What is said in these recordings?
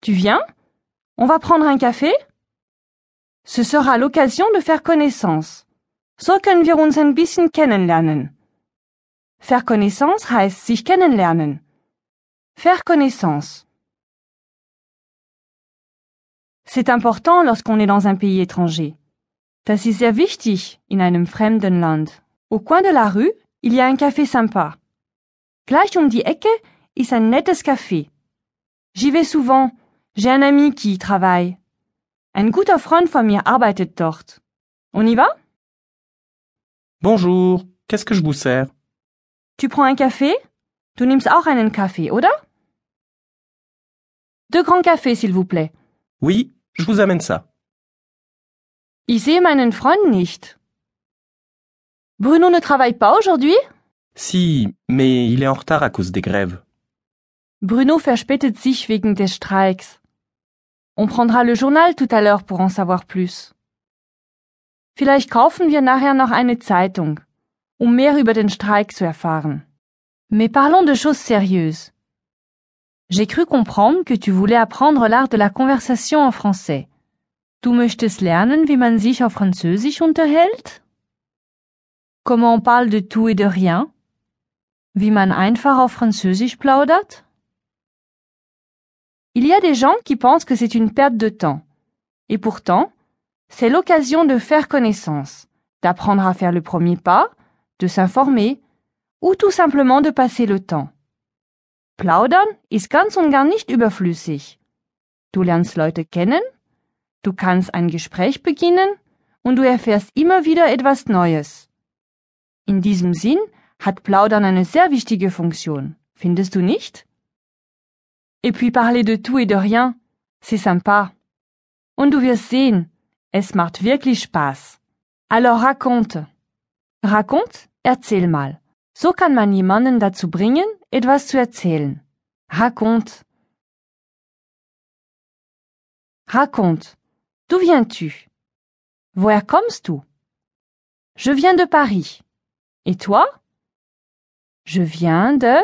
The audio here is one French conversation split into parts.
Tu viens? On va prendre un café? Ce sera l'occasion de faire connaissance. So können wir uns ein bisschen kennenlernen. Faire connaissance heißt sich kennenlernen. Faire connaissance. C'est important lorsqu'on est dans un pays étranger. Das ist sehr wichtig in einem fremden Land. Au coin de la rue, il y a un café sympa. Gleich um die Ecke ist ein nettes Café. J'y vais souvent. J'ai un ami qui y travaille. Ein guter Freund von mir arbeitet dort. On y va? Bonjour, qu'est-ce que je vous sers? Tu prends un café? Du nimmst auch einen Kaffee, oder? Deux grands cafés, s'il vous plaît. Oui, je vous amène ça. Ich sehe meinen Freund nicht. Bruno ne travaille pas aujourd'hui? Si, mais il est en retard à cause des grèves. Bruno verspätet sich wegen des Streiks. On prendra le journal tout à l'heure pour en savoir plus. Vielleicht kaufen wir nachher noch eine Zeitung, um mehr über den Streik zu erfahren. Mais parlons de choses sérieuses. J'ai cru comprendre que tu voulais apprendre l'art de la conversation en français. Du möchtest lernen, wie man sich auf Französisch unterhält? Comment on parle de tout et de rien? Wie man einfach auf Französisch plaudert? Il y a des gens qui pensent que c'est une perte de temps. Et pourtant, c'est l'occasion de faire connaissance, d'apprendre à faire le premier pas, de s'informer ou tout simplement de passer le temps. Plaudern ist ganz und gar nicht überflüssig. Du lernst Leute kennen, du kannst ein Gespräch beginnen und du erfährst immer wieder etwas Neues. In diesem Sinn hat Plaudern eine sehr wichtige Funktion, findest du nicht? Et puis parler de tout et de rien, c'est sympa. Und du wirst sehen, es macht wirklich Spaß. Alors raconte. Raconte, erzähl mal. So kann man jemanden dazu bringen, etwas zu erzählen. Raconte. Raconte. D'où viens-tu? Woher kommst du? Je viens de Paris. Et toi? Je viens de...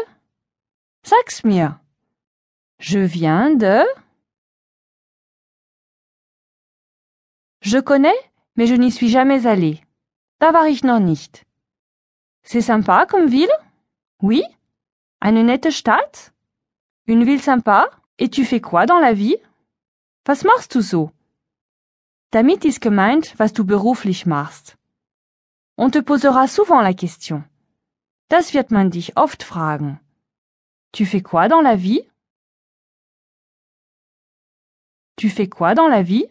Sag's mir. Je viens de... Je connais, mais je n'y suis jamais allé. Da war ich noch nicht. C'est sympa comme ville? Oui? Eine nette Stadt? Une ville sympa? Et tu fais quoi dans la vie? Was machst du so? Damit ist gemeint, was du beruflich machst. On te posera souvent la question. Das wird man dich oft fragen. Tu fais quoi dans la vie? Tu fais quoi dans la vie?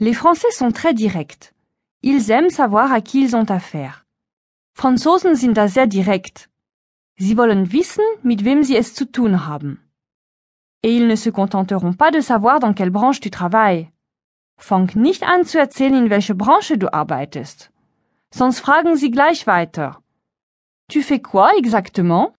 Les Français sont très directs. Ils aiment savoir à qui ils ont affaire. Franzosen sind da sehr direkt. Sie wollen wissen, mit wem sie es zu tun haben. Et ils ne se contenteront pas de savoir dans quelle branche tu travailles. Fang nicht an zu erzählen, in welche Branche du arbeitest. Sonst fragen sie gleich weiter. Tu fais quoi exactement?